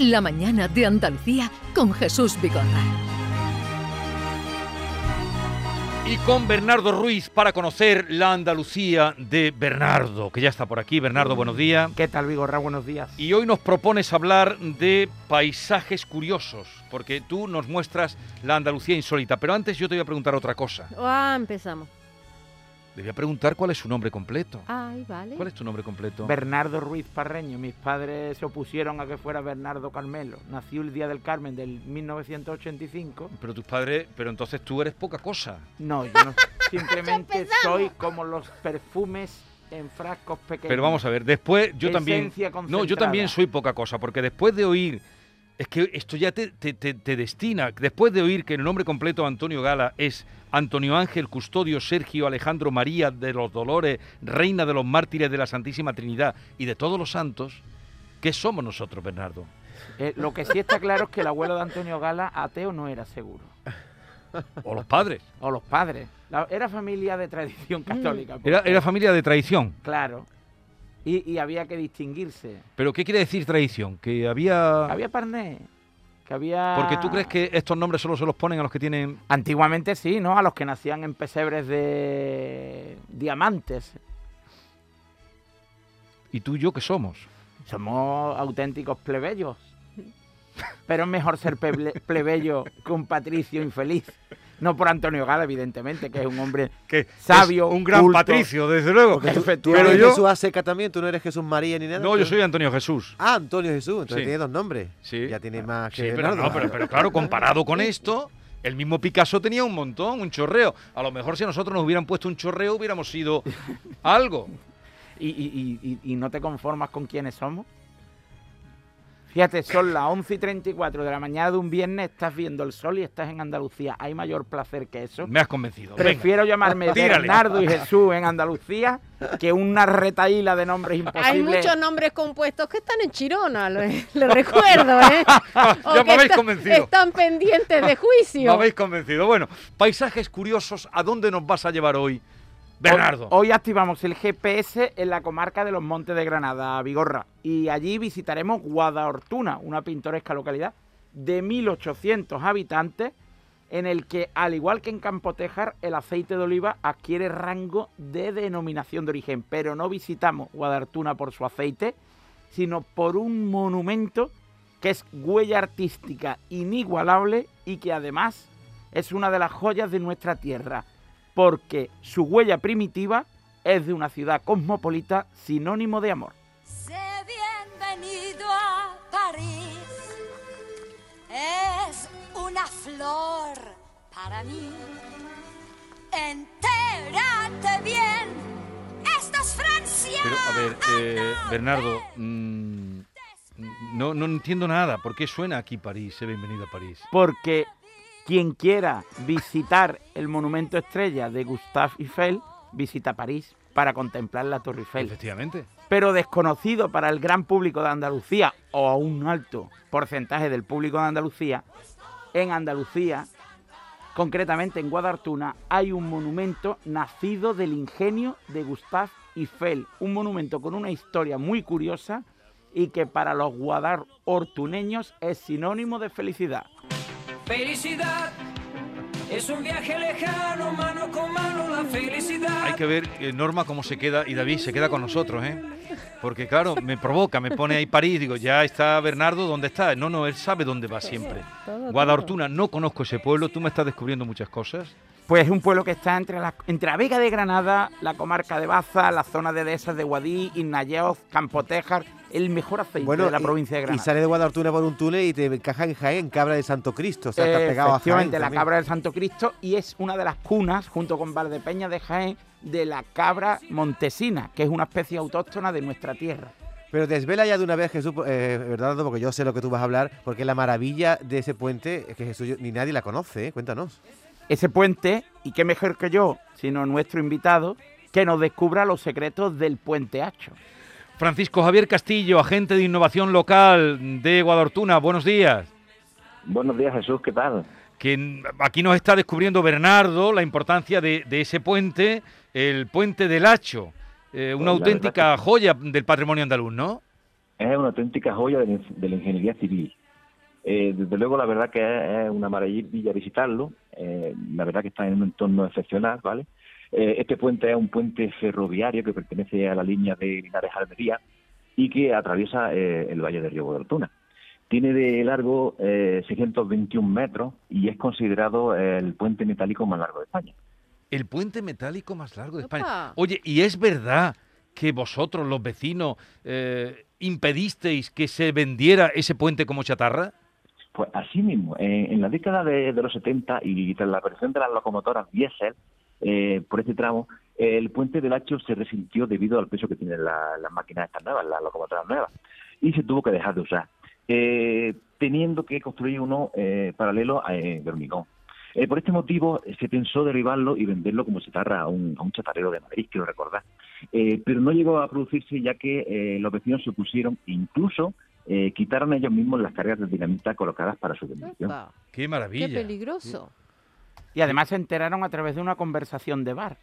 La mañana de Andalucía con Jesús Vigorra. Y con Bernardo Ruiz para conocer la Andalucía de Bernardo, que ya está por aquí. Bernardo, buenos días. ¿Qué tal, Vigorra? Buenos días. Y hoy nos propones hablar de paisajes curiosos, porque tú nos muestras la Andalucía insólita. Pero antes yo te voy a preguntar otra cosa. Ah, empezamos. Te voy a preguntar cuál es su nombre completo. Ay, vale. ¿Cuál es tu nombre completo? Bernardo Ruiz Parreño. Mis padres se opusieron a que fuera Bernardo Carmelo. Nació el día del Carmen del 1985. Pero tus padres, pero entonces tú eres poca cosa. No, yo no. Simplemente soy como los perfumes en frascos pequeños. Pero vamos a ver, después yo también... No, yo también soy poca cosa, porque después de oír... Es que esto ya te, te- te- te destina. Después de oír que el nombre completo de Antonio Gala es Antonio Ángel Custodio Sergio Alejandro María de los Dolores, Reina de los Mártires de la Santísima Trinidad y de todos los santos, ¿qué somos nosotros, Bernardo? Eh, lo que sí está claro es que el abuelo de Antonio Gala ateo no era seguro. O los padres. O los padres. La- era familia de tradición católica. era familia de tradición. Claro. Y, y había que distinguirse. ¿Pero qué quiere decir tradición? Que había... Había parné. Que había... Porque tú crees que estos nombres solo se los ponen a los que tienen... Antiguamente sí, ¿no? A los que nacían en pesebres de diamantes. ¿Y tú y yo qué somos? Somos auténticos plebeyos. Pero es mejor ser peble- plebeyo que un patricio infeliz. No por Antonio Gala, evidentemente, que es un hombre Que Sabio, un gran culto. patricio, desde luego. Porque tú- ¿Tú Pero eres yo- Jesús Aseca también? ¿Tú no eres Jesús María ni nada? No, yo ¿Tú- soy Antonio Jesús. Ah, Antonio Jesús. Entonces Sí. tiene dos nombres. Sí. Ya tiene más que Sí, pero, Bernardo. no, pero, pero claro, comparado con esto, el mismo Picasso tenía un montón, un chorreo. A lo mejor si a nosotros nos hubieran puesto un chorreo hubiéramos sido algo. y, y- y- y- y no te conformas con quiénes somos. Fíjate, son las 11 y 34 de la mañana de un viernes, estás viendo el sol y estás en Andalucía. ¿Hay mayor placer que eso? Me has convencido. Venga. Prefiero llamarme Tírale. Bernardo y Jesús en Andalucía que una retaíla de nombres imposibles. Hay muchos nombres compuestos que están en Chirona, lo, lo recuerdo, ¿eh? O Ya me habéis está- convencido. Están pendientes de Me juicio. habéis convencido. Bueno, paisajes curiosos, ¿a dónde nos vas a llevar hoy, Bernardo? Hoy, activamos el GPS en la comarca de los Montes de Granada, Vigorra, y allí visitaremos Guadahortuna, una pintoresca localidad de 1.800 habitantes, en el que, al igual que en Campotejar, el aceite de oliva adquiere rango de denominación de origen. Pero no visitamos Guadahortuna por su aceite, sino por un monumento que es huella artística inigualable y que además es una de las joyas de nuestra tierra, porque su huella primitiva es de una ciudad cosmopolita sinónimo de amor. Sé bienvenido a París. Es una flor para mí. Entérate bien. Esto es Francia. Pero, a ver, eh, Bernardo, mm, no, no entiendo nada. ¿Por qué suena aquí París? He bienvenido a París. Porque quien quiera visitar el monumento estrella de Gustave Eiffel, visita París para contemplar la Torre Eiffel. Efectivamente. pero desconocido para el gran público de Andalucía o a un alto porcentaje del público de Andalucía, en Andalucía, concretamente en Guadartuna, hay un monumento nacido del ingenio de Gustave Eiffel, un monumento con una historia muy curiosa y que para los guadarortuneños es sinónimo de felicidad. Felicidad es un viaje lejano, mano con mano, la felicidad. Hay que ver, eh, Norma, cómo se queda, y David se queda con nosotros, ¿eh? Porque claro, me provoca, me pone ahí París, digo, ya está Bernardo, ¿dónde está? No, no, él sabe dónde va siempre. Guadalhortuna, no conozco ese pueblo, tú me estás descubriendo muchas cosas. Pues es un pueblo que está entre la, entre la Vega de Granada, la comarca de Baza, la zona de dehesas de Guadí, Innayeoz, Campotejar, el mejor aceite de la y- provincia de Y Granada. sale de Guadalhortuna por un túnel y te encaja en Jaén, Cabra de Santo Cristo. O sea, Eh, pegado a Jaén. la también. cabra del Santo Cristo y es una de las cunas, junto con Valdepeña de Jaén, de la cabra montesina, que es una especie autóctona de nuestra tierra. Pero desvela ya de una vez, Jesús, eh, Bernardo, porque yo sé lo que tú vas a hablar, porque la maravilla de ese puente es que Jesús yo- ni nadie la conoce, ¿eh? Cuéntanos. Ese puente, y qué mejor que yo, sino nuestro invitado, que nos descubra los secretos del puente Hacho. Francisco Javier Castillo, agente de innovación local de Guadalhortuna, buenos días. Buenos días, Jesús, ¿qué tal? Que aquí nos está descubriendo Bernardo la importancia de, de ese puente, el puente del Hacho, eh, una Pues auténtica joya del patrimonio andaluz, ¿no? es una auténtica joya de la ingeniería civil. Eh, desde luego, la verdad que es, una maravilla visitarlo. Eh, la verdad que está en un entorno excepcional, ¿vale? Eh, este puente es un puente ferroviario que pertenece a la línea de Linares Almería y que atraviesa eh, el valle del río Guadaltuna. Tiene de largo eh, 621 metros y es considerado el puente metálico más largo de España. El puente metálico más largo de España. Opa. Oye, ¿y es verdad que vosotros, los vecinos, eh, impedisteis que se vendiera ese puente como chatarra? Pues así mismo, en, en la década de, los 70 y tras la aparición de las locomotoras diésel eh, por este tramo, el puente del Hacho se resintió debido al peso que tienen la- las máquinas estas nuevas, las locomotoras nuevas, y se tuvo que dejar de usar, eh, teniendo que construir uno eh, paralelo a, eh, de hormigón. Eh, por este motivo eh, se pensó derribarlo y venderlo como chatarra a un, a un chatarrero de Madrid, quiero recordar. Eh, pero no llegó a producirse ya que eh, los vecinos se opusieron, incluso eh, quitaron ellos mismos las cargas de dinamita colocadas para su demolición. ¡Qué Qué maravilla! peligroso. Y además se enteraron a través de una conversación de bar.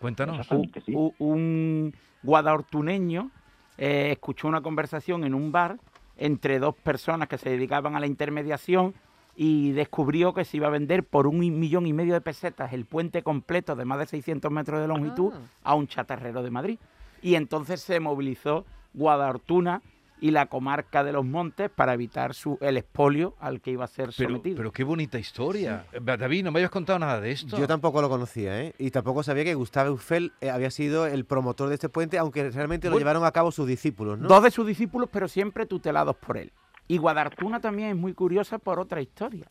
Cuéntanos. Exactamente, sí. Un guadalhortuneño eh, escuchó una conversación en un bar entre dos personas que se dedicaban a la intermediación y descubrió que se iba a vender por un millón y medio de pesetas el puente completo de más de 600 metros de longitud Ah. a un chatarrero de Madrid. Y entonces se movilizó Guadalhortuna y la comarca de los montes para evitar su, el expolio al que iba a ser Pero, sometido. pero qué bonita historia. Eh, David, no me habías contado nada de esto. Yo tampoco lo conocía, ¿eh? Y tampoco sabía que Gustave Eiffel eh, había sido el promotor de este puente, aunque realmente lo Bueno, llevaron a cabo sus discípulos, ¿no? Dos de sus discípulos, pero siempre tutelados por él. Y Guadartuna también es muy curiosa por otra historia.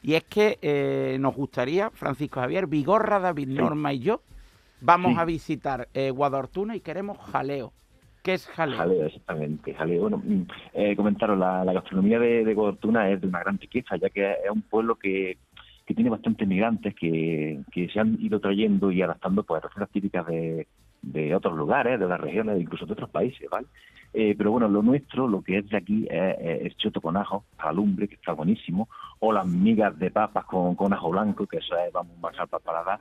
Y es que eh, nos gustaría, Francisco Javier, Vigorra, David, Norma y yo, vamos Sí. a visitar eh, Guadartuna y queremos jaleo. ¿Qué es jaleo? Jaleo, exactamente, jaleo. Mm, eh, comentaros, la, gastronomía de, de Guadaltuna es de una gran riqueza, ya que es un pueblo que, que tiene bastantes migrantes que, que se han ido trayendo y adaptando pues, a recetas típicas de, de otros lugares, de otras regiones, incluso de otros países, ¿vale? Eh, pero bueno, lo nuestro, lo que es de aquí, es, es choto con ajo, a la lumbre, que está buenísimo, o las migas de papas con, con ajo blanco, que eso es, vamos, más para paladar,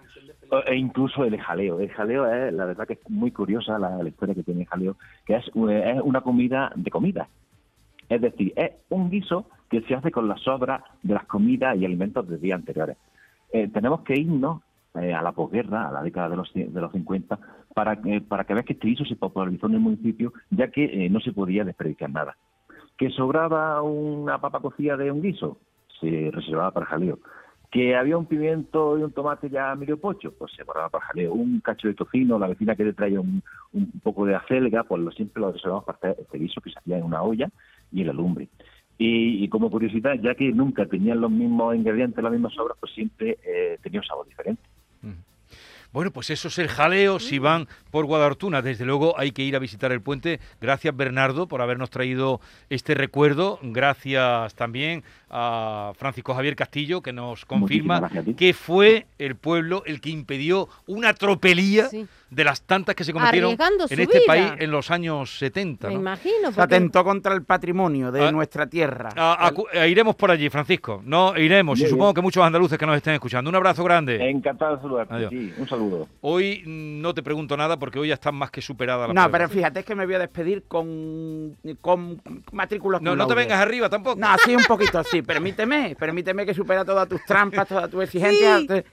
e incluso el jaleo. El jaleo es, la verdad que es muy curiosa la, historia que tiene el jaleo, que es, un- es una comida de comida. Es decir, es un guiso que se hace con las sobras de las comidas y alimentos de días anteriores. Eh, tenemos que irnos eh, a la posguerra, a la década de los, de los 50, para, que- para que veas que este guiso se popularizó en el municipio, ya que eh, no se podía desperdiciar nada. ¿Que sobraba una papa cocida de un guiso? Se reservaba para jaleo. ¿Que había un pimiento y un tomate ya medio pocho? Pues se guardaba para jaleo. Un cacho de tocino, la vecina que le traía un, un poco de acelga, pues lo, siempre lo reservamos para este guiso que se hacía en una olla y en la lumbre. Y, y como curiosidad, ya que nunca tenían los mismos ingredientes, las mismas sobras, pues siempre Bueno, pues eso es el jaleo si van por Guadalhortuna. Desde luego hay que ir a visitar el puente. Gracias Bernardo por habernos traído este recuerdo. Gracias también a Francisco Javier Castillo que nos confirma que fue el pueblo el que impidió una tropelía Sí. de las tantas que se cometieron en este vida. país en los años 70. Me ¿no? imagino. Se porque- atentó contra el patrimonio de Ah, nuestra tierra. A- acu- eh, iremos por allí, Francisco. No, iremos. Y supongo bien. que muchos andaluces que nos estén escuchando. Un abrazo grande. Encantado de saludarte. Adiós. Sí, un saludo. Hoy no te pregunto nada porque hoy ya están más que superada la No, pero fíjate es que me voy a despedir con, con matrículas No, no te vengas arriba tampoco. No, sí, un poquito, sí. Permíteme, permíteme que supera todas tus trampas, todas tus exigencias. Sí. Te,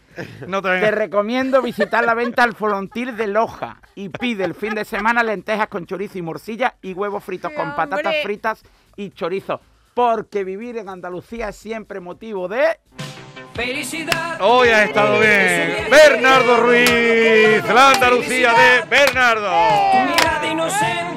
No te recomiendo visitar la venta al Folontil de Loja y pide el fin de semana lentejas con chorizo y morcilla y huevos fritos ¡Sí, con patatas fritas y chorizo. Porque vivir en Andalucía es siempre motivo de... Felicidad. Hoy ha estado bien. Bernardo Ruiz, la Andalucía de Bernardo. Tu mirada inocente